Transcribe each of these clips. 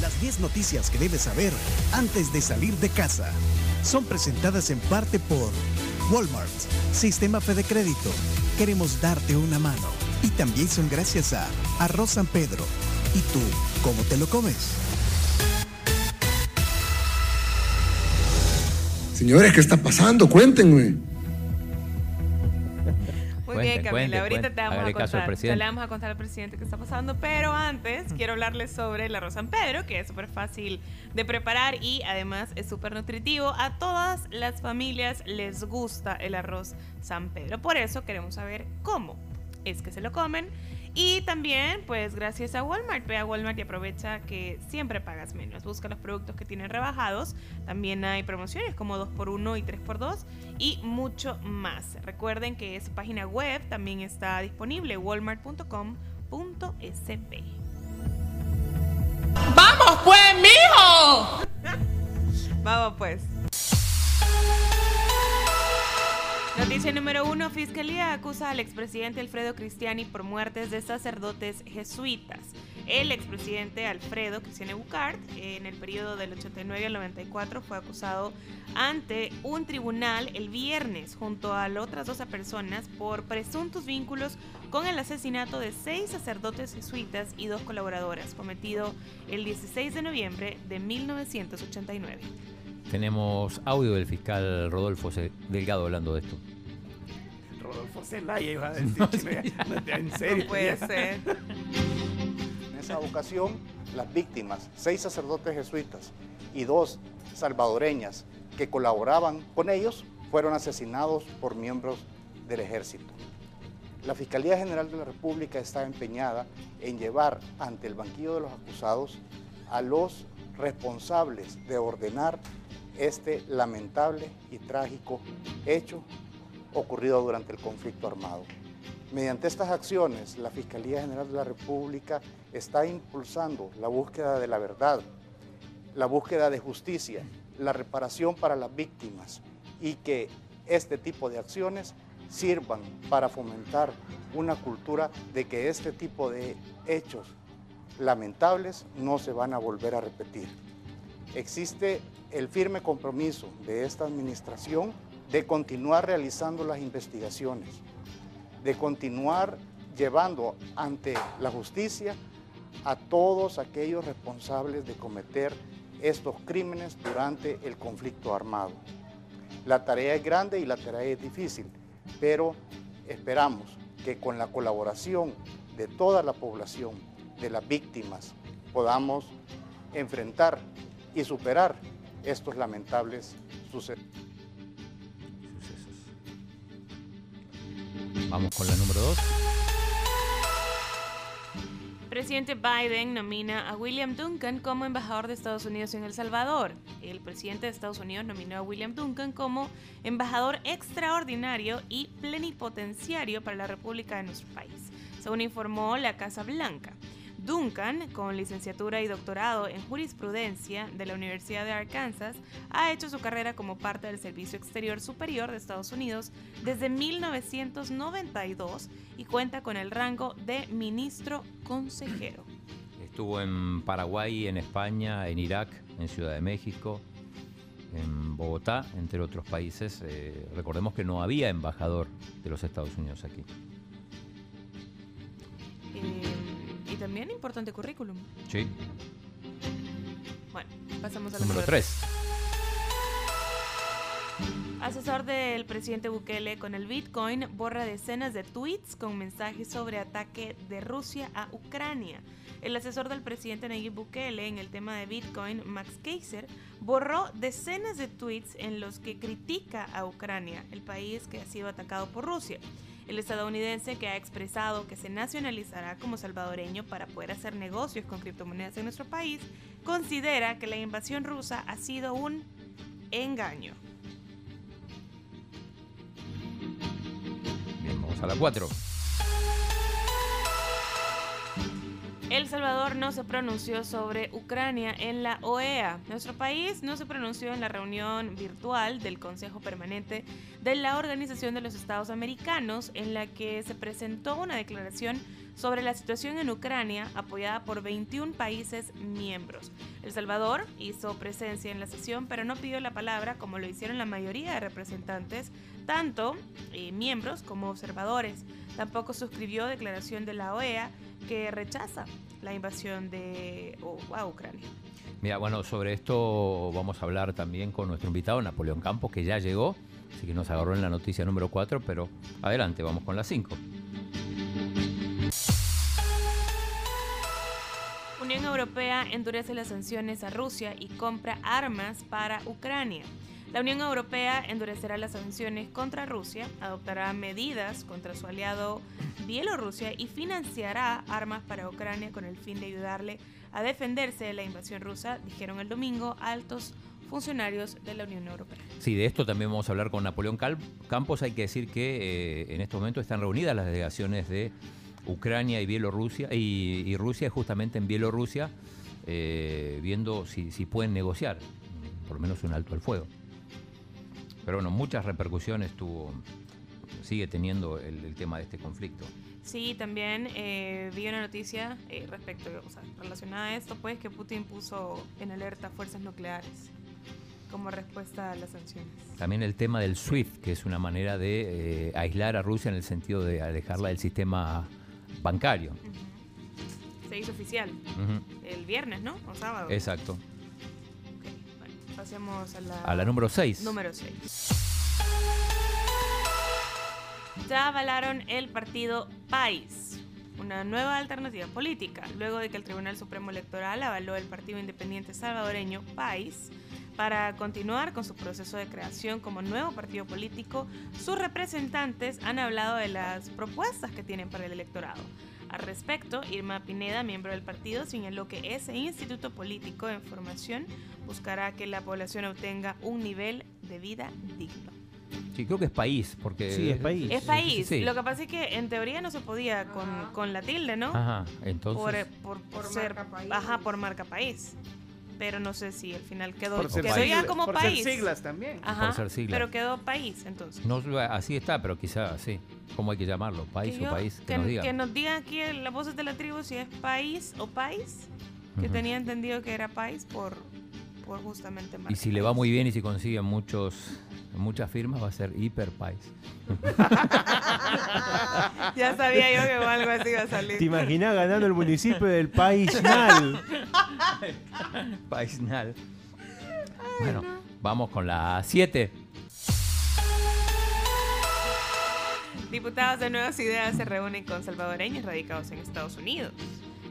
Las 10 noticias que debes saber antes de salir de casa son presentadas en parte por Walmart, Sistema Fede Crédito. Queremos darte una mano. Y también son gracias a Arroz San Pedro. ¿Y tú, cómo te lo comes? Señores, ¿qué está pasando? Cuéntenme. Bien, Camila. Ahorita te vamos a contar. Te le vamos a contar al presidente qué está pasando. Pero antes, quiero hablarles sobre el arroz San Pedro, que es súper fácil de preparar y además es súper nutritivo. A todas las familias les gusta el arroz San Pedro. Por eso queremos saber cómo es que se lo comen. Y también, pues gracias a Walmart, ve a Walmart y aprovecha que siempre pagas menos. Busca los productos que tienen rebajados. También hay promociones como 2x1 y 3x2 y mucho más. Recuerden que su página web también está disponible, walmart.com.sb. ¡Vamos pues, mijo! Vamos pues. Noticia número uno. Fiscalía acusa al expresidente Alfredo Cristiani por muertes de sacerdotes jesuitas. El expresidente Alfredo Cristiani Bucart, en el periodo del 89 al 94, fue acusado ante un tribunal el viernes junto a otras 12 personas por presuntos vínculos con el asesinato de seis sacerdotes jesuitas y dos colaboradoras, cometido el 16 de noviembre de 1989. Tenemos audio del fiscal Rodolfo Delgado hablando de esto. Rodolfo Zelaya iba a decir. en serio. puede ser. En esa ocasión, las víctimas, seis sacerdotes jesuitas y dos salvadoreñas que colaboraban con ellos, fueron asesinados por miembros del ejército. La Fiscalía General de la República está empeñada en llevar ante el banquillo de los acusados a los responsables de ordenar este lamentable y trágico hecho ocurrido durante el conflicto armado. Mediante estas acciones, la Fiscalía General de la República está impulsando la búsqueda de la verdad, la búsqueda de justicia, la reparación para las víctimas y que este tipo de acciones sirvan para fomentar una cultura de que este tipo de hechos lamentables no se van a volver a repetir. Existe el firme compromiso de esta administración de continuar realizando las investigaciones, de continuar llevando ante la justicia a todos aquellos responsables de cometer estos crímenes durante el conflicto armado. La tarea es grande y la tarea es difícil, pero esperamos que con la colaboración de toda la población, de las víctimas, podamos enfrentar y superar estos lamentables sucesos. Vamos con la número 2. Presidente Biden nomina a William Duncan como embajador de Estados Unidos en El Salvador. El presidente de Estados Unidos nominó a William Duncan como embajador extraordinario y plenipotenciario para la República de nuestro país, según informó la Casa Blanca. Duncan, con licenciatura y doctorado en jurisprudencia de la Universidad de Arkansas, ha hecho su carrera como parte del Servicio Exterior Superior de Estados Unidos desde 1992 y cuenta con el rango de ministro consejero. Estuvo en Paraguay, en España, en Irak, en Ciudad de México, en Bogotá, entre otros países. Eh, recordemos que no había embajador de los Estados Unidos aquí. Eh, también importante currículum. Sí. Bueno, pasamos al número 3. Asesor del presidente Bukele con el Bitcoin borra decenas de tweets con mensajes sobre ataque de Rusia a Ucrania. El asesor del presidente Nayib Bukele en el tema de Bitcoin, Max Keiser, borró decenas de tweets en los que critica a Ucrania, el país que ha sido atacado por Rusia. El estadounidense que ha expresado que se nacionalizará como salvadoreño para poder hacer negocios con criptomonedas en nuestro país, considera que la invasión rusa ha sido un engaño. Bien, vamos a la 4. El Salvador no se pronunció sobre Ucrania en la OEA. Nuestro país no se pronunció en la reunión virtual del Consejo Permanente de la Organización de los Estados Americanos en la que se presentó una declaración sobre la situación en Ucrania, apoyada por 21 países miembros. El Salvador hizo presencia en la sesión, pero no pidió la palabra como lo hicieron la mayoría de representantes, tanto eh, miembros como observadores. Tampoco suscribió declaración de la OEA que rechaza la invasión de a Ucrania. Mira, bueno, sobre esto vamos a hablar también con nuestro invitado, Napoleón Campos, que ya llegó, así que nos agarró en la noticia número 4, pero adelante, vamos con la 5. Unión Europea endurece las sanciones a Rusia y compra armas para Ucrania. La Unión Europea endurecerá las sanciones contra Rusia, adoptará medidas contra su aliado Bielorrusia y financiará armas para Ucrania con el fin de ayudarle a defenderse de la invasión rusa, dijeron el domingo altos funcionarios de la Unión Europea. Sí, de esto también vamos a hablar con Napoleón Campos. Hay que decir que eh, en este momento están reunidas las delegaciones de Ucrania y Bielorrusia y, Rusia justamente en Bielorrusia eh, viendo si, si pueden negociar por lo menos un alto al fuego. Pero bueno, muchas repercusiones tuvo, sigue teniendo el, tema de este conflicto. Sí, también eh, vi una noticia eh, respecto, o sea, relacionada a esto, pues que Putin puso en alerta fuerzas nucleares como respuesta a las sanciones. También el tema del SWIFT, que es una manera de eh, aislar a Rusia en el sentido de alejarla del sistema bancario. Se hizo oficial el viernes, ¿no? O sábado. Exacto. Pasemos a la, a la número 6. Número 6. Ya avalaron el partido PAIS, una nueva alternativa política, luego de que el Tribunal Supremo Electoral avaló el partido independiente salvadoreño PAIS para continuar con su proceso de creación como nuevo partido político, sus representantes han hablado de las propuestas que tienen para el electorado. Al respecto, Irma Pineda, miembro del partido, señaló que ese instituto político de formación buscará que la población obtenga un nivel de vida digno. Sí, creo que es país, porque... Sí, es país. Es país. Lo que pasa es que en teoría no se podía con, la tilde, ¿no? Ajá, entonces... Por, ser... Ajá, por marca país pero no sé si al final quedó, por quedó ya como por país. Ser siglas también. Ajá, por ser siglas. Pero quedó país entonces. No, así está, pero quizás sí. ¿Cómo hay que llamarlo? ¿País o país? Que, nos diga. Que nos diga aquí las voces de la tribu si es país o país. Que tenía entendido que era país por, por justamente Y si le va muy bien y si consigue muchos muchas firmas va a ser Hiper País. ya sabía yo que algo así iba a salir. ¿Te imaginas ganando el municipio del Paisnal? Paisnal. Bueno, vamos con la 7. Diputados de Nuevas Ideas se reúnen con salvadoreños radicados en Estados Unidos.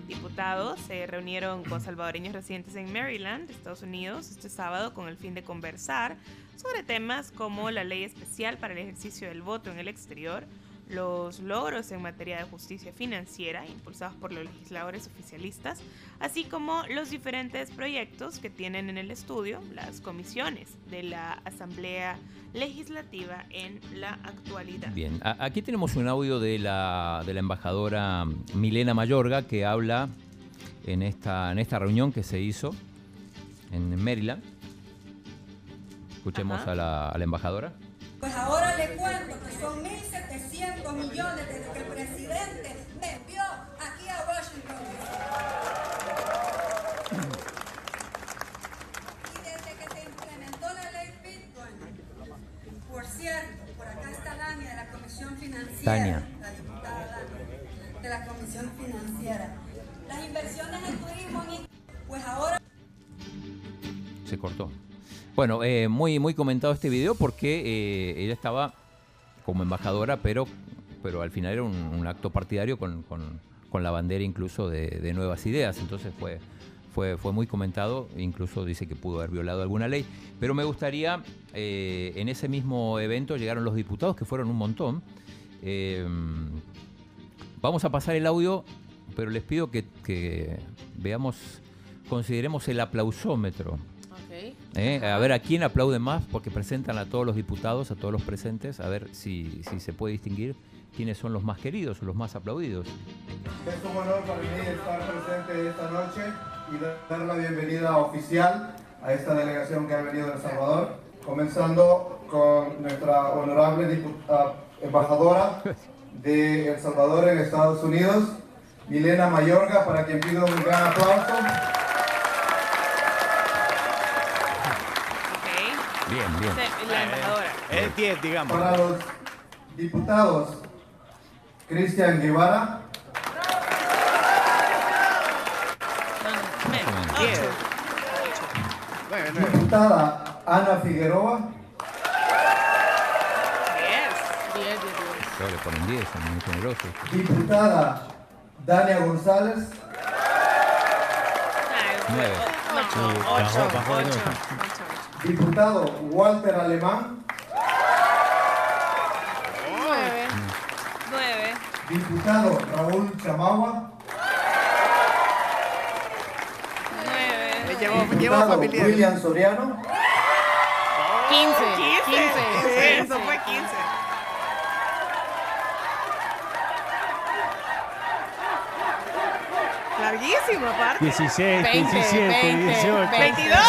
Diputados se reunieron con salvadoreños residentes en Maryland, Estados Unidos, este sábado con el fin de conversar sobre temas como la ley especial para el ejercicio del voto en el exterior, los logros en materia de justicia financiera impulsados por los legisladores oficialistas, así como los diferentes proyectos que tienen en el estudio las comisiones de la Asamblea Legislativa en la actualidad. Bien, aquí tenemos un audio de la, de la embajadora Milena Mayorga que habla en esta, en esta reunión que se hizo en Maryland. Escuchemos a la, a la embajadora. Pues ahora le cuento que son 1.700 millones desde que el presidente me envió aquí a Washington. Y desde que se implementó la ley Bitcoin, por cierto, por acá está Dania de la Comisión Financiera, la diputada Dania de la Comisión Financiera. Las inversiones en turismo, pues ahora... Se cortó. Bueno, eh, muy, muy comentado este video porque eh, ella estaba como embajadora, pero, pero al final era un, acto partidario con, la bandera incluso de, Nuevas Ideas. Entonces fue, fue, fue muy comentado, incluso dice que pudo haber violado alguna ley. Pero me gustaría, eh, en ese mismo evento llegaron los diputados, que fueron un montón. vamos a pasar el audio, pero les pido que veamos, consideremos el aplausómetro. ¿Eh? A ver a quién aplaude más, porque presentan a todos los diputados, a todos los presentes, a ver si, si se puede distinguir quiénes son los más queridos los más aplaudidos. Es un honor para mí estar presente esta noche y dar la bienvenida oficial a esta delegación que ha venido de El Salvador, comenzando con nuestra honorable embajadora de El Salvador en Estados Unidos, Milena Mayorga, para quien pido un gran aplauso. Bien, bien. La embajadora. Es 10, digamos. Para los diputados, Cristian Guevara. Diputada Ana Figueroa. 10. 10, 10, 10. le ponen 10, son muy generosos. Diputada Dania González. 9. 8, 8, Diputado Walter Alemán. 9. 9. Diputado Raúl Chamagua. 9. Llevo, llevo Diputado. William Soriano. 15. 15. 15. Eso fue 15. Larguísimo, aparte. 16, 20, 17, 20, 18. 22.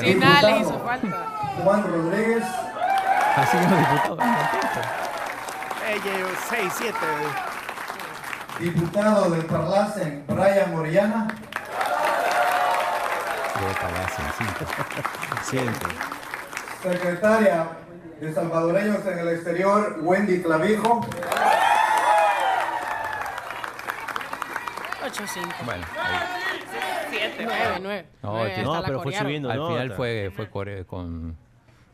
Bueno. Sí, nada le Diputado hizo falta. Juan Rodríguez. Así que los diputados. Llevo 6, 7. Diputado del Parlacen Brian Moriana. Siempre. Secretaria de Salvadoreños en el Exterior, Wendy Clavijo. 8, 5. Bueno, ahí. 7. 9, 9. No, que- No, pero fue subiendo Al final nota. fue, fue core- con,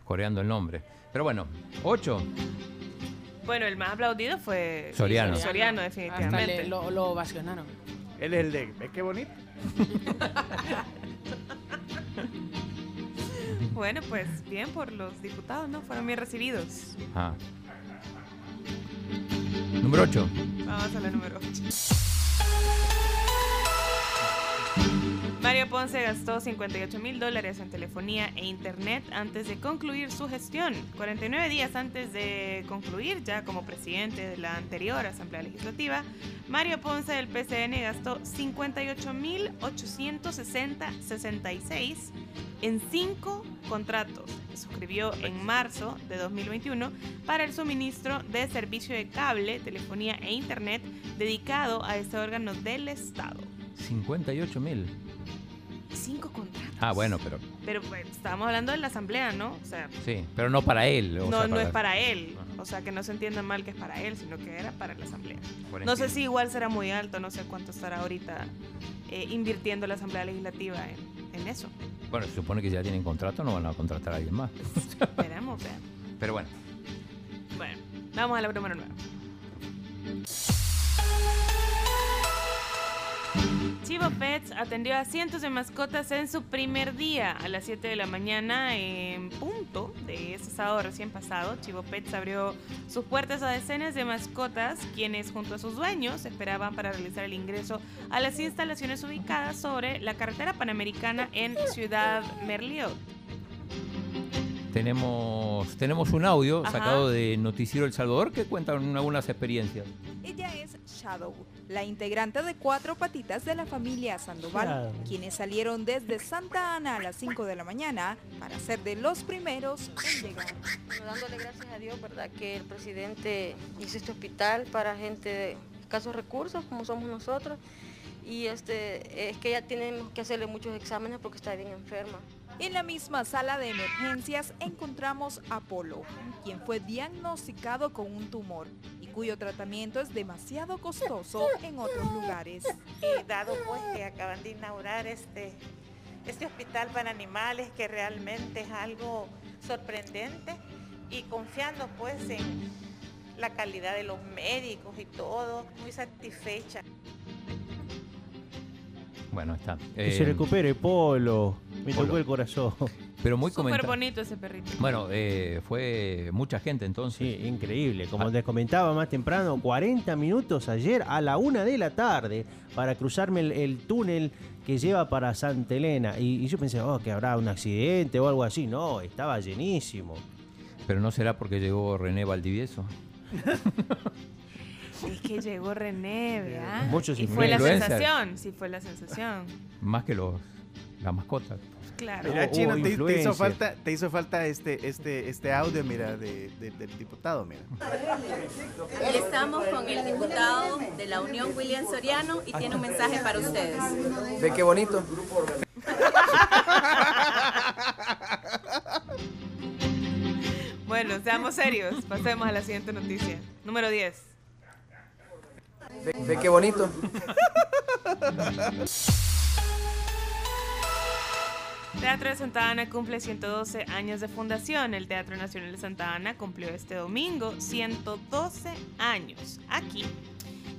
coreando el nombre. Pero bueno, 8. Bueno, el más aplaudido fue Soriano. Soriano, Hasta definitivamente. le- lo, lo ovacionaron. Él es el de. ¿Ves qué bonito? Bueno, pues bien por los diputados, ¿no? Fueron bien recibidos. Ah. Número 8. Vamos a la número 8. Mario Ponce gastó 58 mil dólares en telefonía e internet antes de concluir su gestión. 49 días antes de concluir, ya como presidente de la anterior Asamblea Legislativa, Mario Ponce del PCN gastó 58 mil 860.66 en cinco contratos que suscribió en marzo de 2021 para el suministro de servicio de cable, telefonía e internet dedicado a este órgano del Estado. 58 mil. Cinco contratos. Ah, bueno, pero Pero pues, estábamos hablando de la asamblea, ¿no? O sea, sí, pero no para él. o no, sea, no es para él. O sea, que no se entienda mal que es para él, sino que era para la asamblea. No sé si igual será muy alto, no sé cuánto estará ahorita eh, invirtiendo la asamblea legislativa en, en eso. Bueno, se supone que si ya tienen contrato, no van a contratar a alguien más. Esperemos, vean. Pero bueno, Bueno, vamos a la número 9. Chivo Pets atendió a cientos de mascotas en su primer día a las 7 de la mañana en punto de ese sábado recién pasado. Chivo Pets abrió sus puertas a decenas de mascotas quienes junto a sus dueños esperaban para realizar el ingreso a las instalaciones ubicadas sobre la carretera panamericana en Ciudad Merliot. tenemos, tenemos un audio Ajá. sacado de Noticiero El Salvador que cuenta algunas experiencias. Ella es Shadow, la integrante de cuatro patitas de la familia Sandoval, quienes salieron desde Santa Ana a las 5 de la mañana para ser de los primeros en llegar. Bueno, dándole gracias a Dios, ¿verdad? Que el presidente hizo este hospital para gente de escasos recursos, como somos nosotros. Y este, es que ya tenemos que hacerle muchos exámenes porque está bien enferma. En la misma sala de emergencias encontramos a Polo, quien fue diagnosticado con un tumor cuyo tratamiento es demasiado costoso en otros lugares. Eh, dado pues que acaban de inaugurar este, este hospital para animales que realmente es algo sorprendente y confiando pues en la calidad de los médicos y todo, muy satisfecha. Bueno, está. Que Eh, se recupere Polo. Me Polo. tocó el corazón. Pero muy Súper bonito ese perrito. Bueno, eh, fue mucha gente entonces. Sí, increíble. Como Ah. les comentaba más temprano, 40 minutos ayer a la una de la tarde para cruzarme el, el túnel que lleva para Santa Elena. Y, y yo pensé, oh, que habrá un accidente o algo así. No, estaba llenísimo. Pero no será porque llegó René Valdivieso. Es que llegó René, ¿verdad? Muchos y fue la sensación, sí fue la sensación. Más que los la mascota. Claro. Mira, Chino, te, hizo falta, te hizo falta este, este, este audio, mira, de, del diputado, mira. Y estamos con el diputado de la Unión, William Soriano, y tiene un mensaje para ustedes. Ve qué bonito. bueno, seamos serios. Pasemos a la siguiente noticia. Número 10. Ve, qué bonito. Teatro de Santa Ana cumple 112 años de fundación. El Teatro Nacional de Santa Ana cumplió este domingo 112 años. Aquí,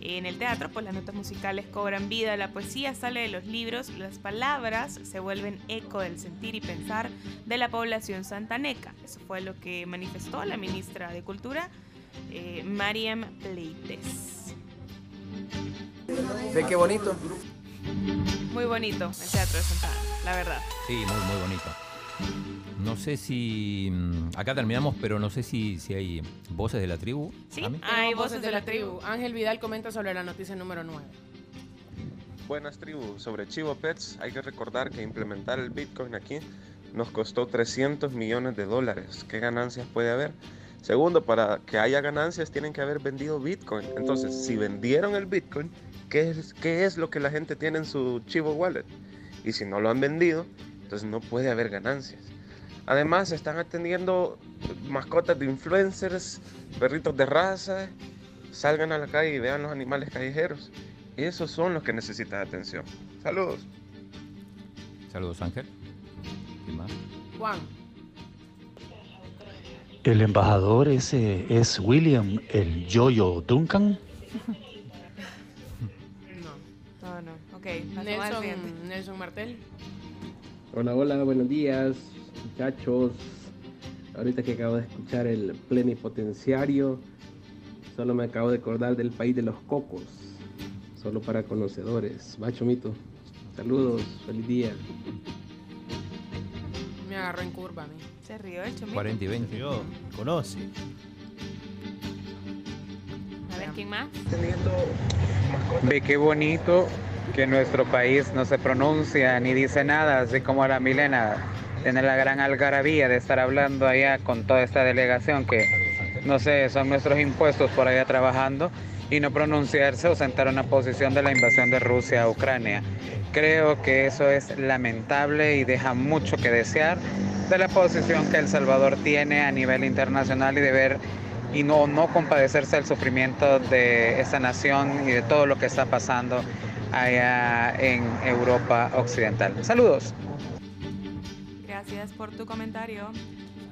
en el teatro, pues las notas musicales cobran vida, la poesía sale de los libros, las palabras se vuelven eco del sentir y pensar de la población santaneca. Eso fue lo que manifestó la ministra de Cultura, eh, Mariam Pleites. Ve qué bonito. Muy bonito el Teatro de Santa Ana la verdad. Sí, muy, muy bonito. No sé si. Mm, acá terminamos, pero no sé si, si hay voces de la tribu. Sí, hay voces de la tribu. Ángel Vidal comenta sobre la noticia número 9. Buenas tribus. Sobre Chivo Pets, hay que recordar que implementar el Bitcoin aquí nos costó 300 millones de dólares. ¿Qué ganancias puede haber? Segundo, para que haya ganancias tienen que haber vendido Bitcoin. Entonces, si vendieron el Bitcoin, ¿qué es, qué es lo que la gente tiene en su Chivo Wallet? y si no lo han vendido, entonces no puede haber ganancias. Además, se están atendiendo mascotas de influencers, perritos de raza, salgan a la calle y vean los animales callejeros. Esos son los que necesitan atención. Saludos. Saludos, Ángel. ¿Quién más? Juan. El embajador ese es William, el Yoyo Duncan. Nelson, Martel. Hola, hola, buenos días, muchachos. Ahorita que acabo de escuchar el plenipotenciario, solo me acabo de acordar del país de los cocos. Solo para conocedores. Va, Chomito. Saludos, feliz día. Me agarró en curva a mí. Se rió el Chomito. 40 y 20. Yo, conoce. A ver, ¿quién más? Ve qué bonito que nuestro país no se pronuncia ni dice nada, así como la Milena tiene la gran algarabía de estar hablando allá con toda esta delegación que, no sé, son nuestros impuestos por allá trabajando y no pronunciarse o sentar una posición de la invasión de Rusia a Ucrania. Creo que eso es lamentable y deja mucho que desear de la posición que El Salvador tiene a nivel internacional y de ver y no, no compadecerse del sufrimiento de esta nación y de todo lo que está pasando allá en Europa Occidental. Saludos. Gracias por tu comentario.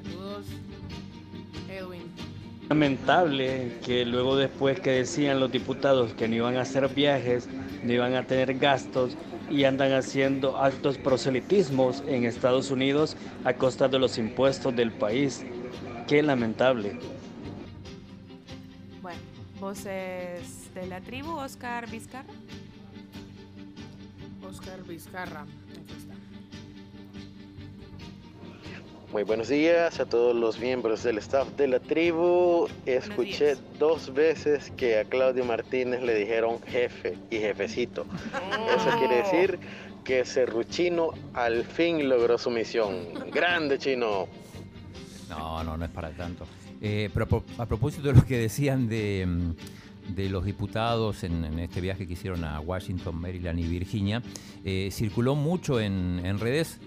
Saludos, Edwin. Lamentable que luego después que decían los diputados que no iban a hacer viajes, no iban a tener gastos y andan haciendo actos proselitismos en Estados Unidos a costa de los impuestos del país. Qué lamentable. Bueno, voces de la tribu, Oscar Vizcarra. Oscar Vizcarra. Muy buenos días a todos los miembros del staff de la tribu. Escuché dos veces que a Claudio Martínez le dijeron jefe y jefecito. Eso oh. quiere decir que Cerruchino al fin logró su misión. Grande chino. No, no, no es para tanto. Eh, pero a propósito de lo que decían de mm, de los diputados en, este viaje que hicieron a Washington, Maryland y Virginia, eh, circuló mucho en, redes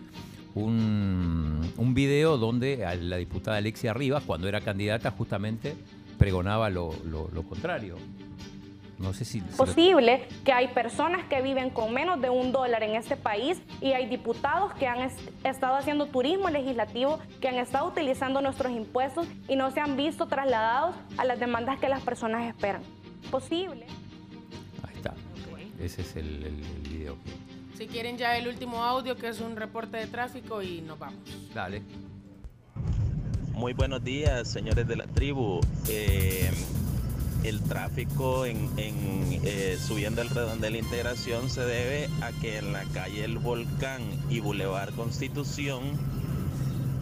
un, video donde la diputada Alexia Rivas, cuando era candidata, justamente pregonaba lo, contrario. No sé si... Posible que hay personas que viven con menos de un dólar en este país y hay diputados que han estado haciendo turismo legislativo, que han estado utilizando nuestros impuestos y no se han visto trasladados a las demandas que las personas esperan posible. Ahí está. Ese es el, el, video. Si quieren ya el último audio, que es un reporte de tráfico, y nos vamos. Dale. Muy buenos días, señores de la tribu. Eh, el tráfico en, eh, subiendo el redón de la integración se debe a que en la calle El Volcán y Boulevard Constitución,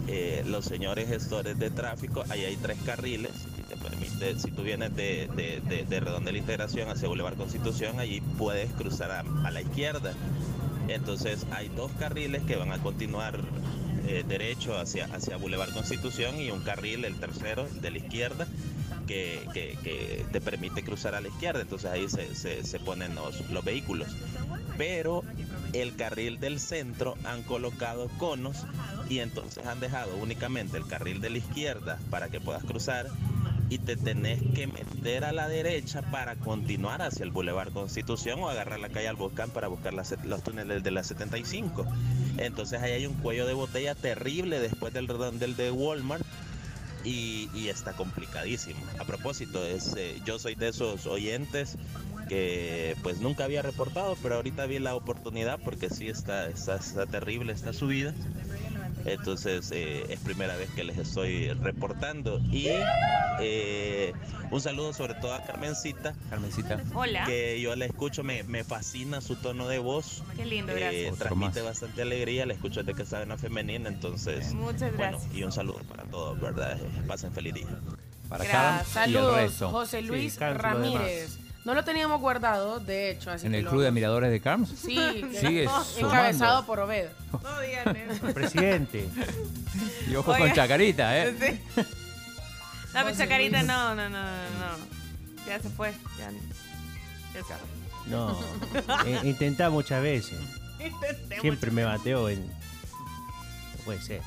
eh, los señores gestores de tráfico, ahí hay tres carriles, permite, si tú vienes de, de, de, Redondela Integración hacia Boulevard Constitución, allí puedes cruzar a, la izquierda. Entonces hay dos carriles que van a continuar eh, derecho hacia, hacia Boulevard Constitución y un carril, el tercero, de la izquierda, que, te permite cruzar a la izquierda. Entonces ahí se, ponen los, los vehículos. Pero el carril del centro han colocado conos y entonces han dejado únicamente el carril de la izquierda para que puedas cruzar y te tenés que meter a la derecha para continuar hacia el Boulevard Constitución o agarrar la calle al Volcán para buscar los túneles de la 75. Entonces ahí hay un cuello de botella terrible después del redondel de Walmart y, está complicadísimo. A propósito, es, eh, yo soy de esos oyentes que pues nunca había reportado, pero ahorita vi la oportunidad porque sí está, está, está terrible esta subida. Entonces eh, es primera vez que les estoy reportando. Y eh, un saludo sobre todo a Carmencita. Carmencita. Hola. Que yo la escucho, me, me fascina su tono de voz. Qué lindo, eh, gracias. transmite bastante alegría, la escucho desde que sabe una femenina, entonces. Muchas gracias. Bueno, y un saludo para todos, ¿verdad? Pasen feliz día. Para Gracias. Saludos, José Luis Ramírez. No lo teníamos guardado, de hecho. Así ¿En el Club de Admiradores de Carms? Sí, sigue encabezado por Obed. No digan eso. Presidente. Y ojo con Chacarita, ¿eh? Sí. No, pero Chacarita no, no, no, no. Ya se fue. Ya, ya No. eh, intenta muchas veces. Siempre me bateó en. No puede ser.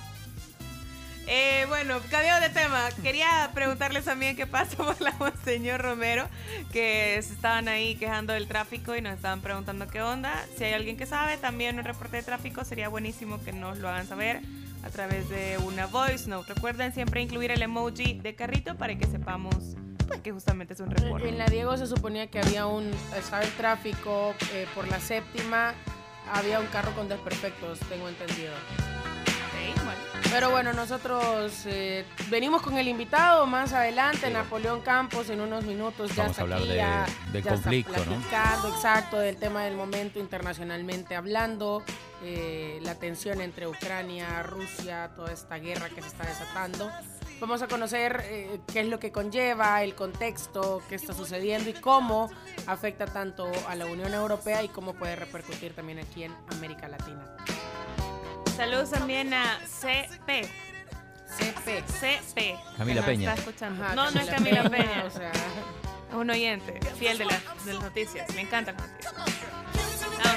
Eh, bueno, cambiando de tema, quería preguntarles también qué pasa por la señor Romero, que se estaban ahí quejando del tráfico y nos estaban preguntando qué onda. Si hay alguien que sabe, también un reporte de tráfico sería buenísimo que nos lo hagan saber a través de una voice note. Recuerden siempre incluir el emoji de carrito para que sepamos pues, que justamente es un reporte. En la Diego se suponía que había un, estaba el tráfico eh, por la séptima, había un carro con desperfectos, tengo entendido. Pero bueno, nosotros eh, venimos con el invitado más adelante, Napoleón Campos, en unos minutos ya Vamos a hablar del conflicto, ¿no? Exacto, del tema del momento internacionalmente hablando, eh, la tensión entre Ucrania, Rusia, toda esta guerra que se está desatando. Vamos a conocer eh, qué es lo que conlleva, el contexto, qué está sucediendo y cómo afecta tanto a la Unión Europea y cómo puede repercutir también aquí en América Latina. Saludos también a CP. CP. CP. Camila Peña. Está escuchando. no, no es Camila Peña. O sea, es un oyente fiel de, las noticias. Me encantan las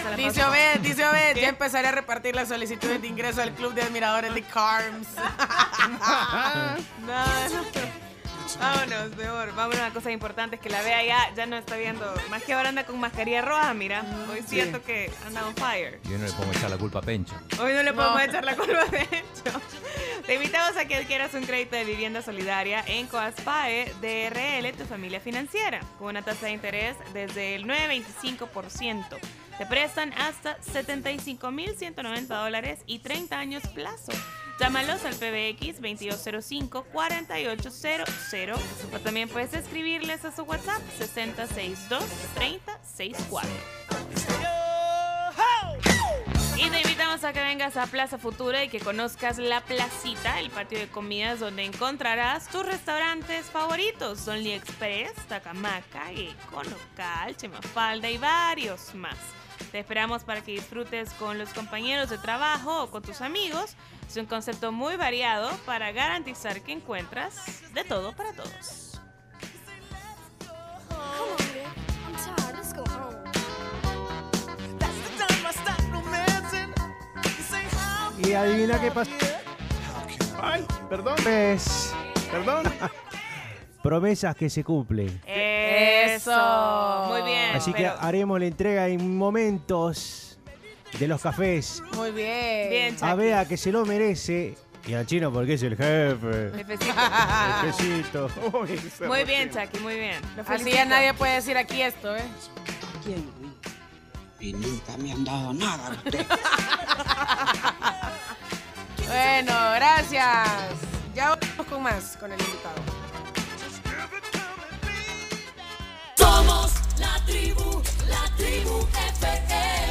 noticias. Dice Obed, dice Obed, ya empezaré a repartir las solicitudes de ingreso al club de admiradores de CARMS. no, no. Vámonos, mejor. Vámonos a cosas importantes que la vea ya, ya no está viendo. Más que ahora anda con mascarilla roja, mira. Hoy siento que anda on fire. Y hoy no le podemos echar la culpa a Pencho. Hoy no le podemos echar la culpa a Pencho. Te invitamos a que adquieras un crédito de vivienda solidaria en Coaspae DRL, tu familia financiera, con una tasa de interés desde el 9.25%. Te prestan hasta 75.190 dólares y 30 años plazo. Llámalos al PBX 2205-4800 o también puedes escribirles a su WhatsApp 6062-3064. Y te invitamos a que vengas a Plaza Futura y que conozcas La Placita, el patio de comidas donde encontrarás tus restaurantes favoritos. Only Express, Tacamaca, Gecko, Local, Chemafalda y varios más. Te esperamos para que disfrutes con los compañeros de trabajo o con tus amigos. Es un concepto muy variado para garantizar que encuentras de todo para todos. Y adivina qué pasa. Ay, perdón. Pues, perdón. promesas que se cumplen. Eso. Muy bien. Así que haremos la entrega en momentos de los cafés. Muy bien. Bien, A Bea que se lo merece. Y al chino porque es el jefe. El jefecito. Muy bien, Chucky, muy bien. Así ya nadie puede decir aquí esto, ¿eh? Y nunca me han dado nada. bueno, gracias. Ya vamos con más, con el invitado. Somos la tribu, la tribu FM.